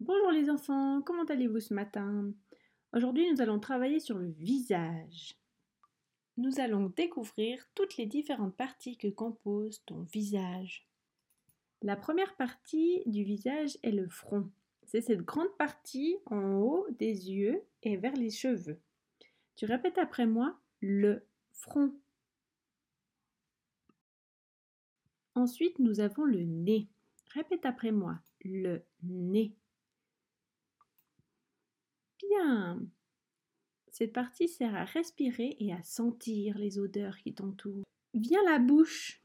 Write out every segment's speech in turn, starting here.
Bonjour les enfants, comment allez-vous ce matin? Aujourd'hui nous allons travailler sur le visage. Nous allons découvrir toutes les différentes parties que compose ton visage. La première partie du visage est le front. C'est cette grande partie en haut des yeux et vers les cheveux. Tu répètes après moi le front. Ensuite nous avons le nez. Répète après moi le nez. Cette partie sert à respirer et à sentir les odeurs qui t'entourent. Viens la bouche.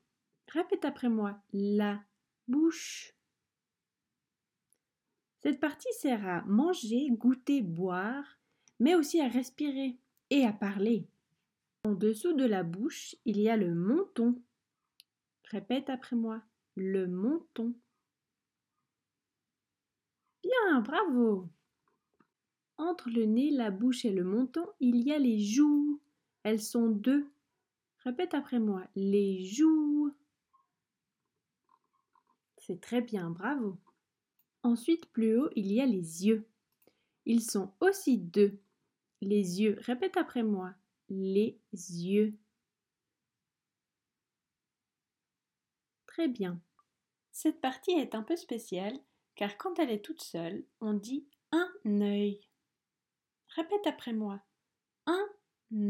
Répète après moi. La bouche. Cette partie sert à manger, goûter, boire, mais aussi à respirer et à parler. En dessous de la bouche, il y a le menton. Répète après moi. Le menton. Bien, bravo. Entre le nez, la bouche et le menton, il y a les joues. Elles sont deux. Répète après moi. Les joues. C'est très bien, bravo. Ensuite, plus haut, il y a les yeux. Ils sont aussi deux. Les yeux. Répète après moi. Les yeux. Très bien. Cette partie est un peu spéciale car quand elle est toute seule, on dit un œil. Répète après moi. Un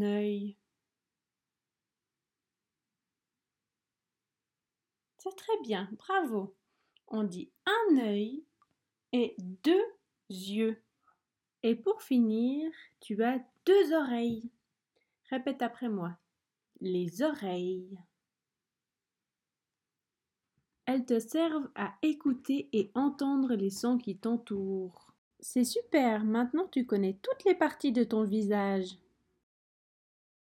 œil. C'est très bien, bravo. On dit un œil et deux yeux. Et pour finir, tu as deux oreilles. Répète après moi. Les oreilles. Elles te servent à écouter et entendre les sons qui t'entourent. C'est super, maintenant tu connais toutes les parties de ton visage.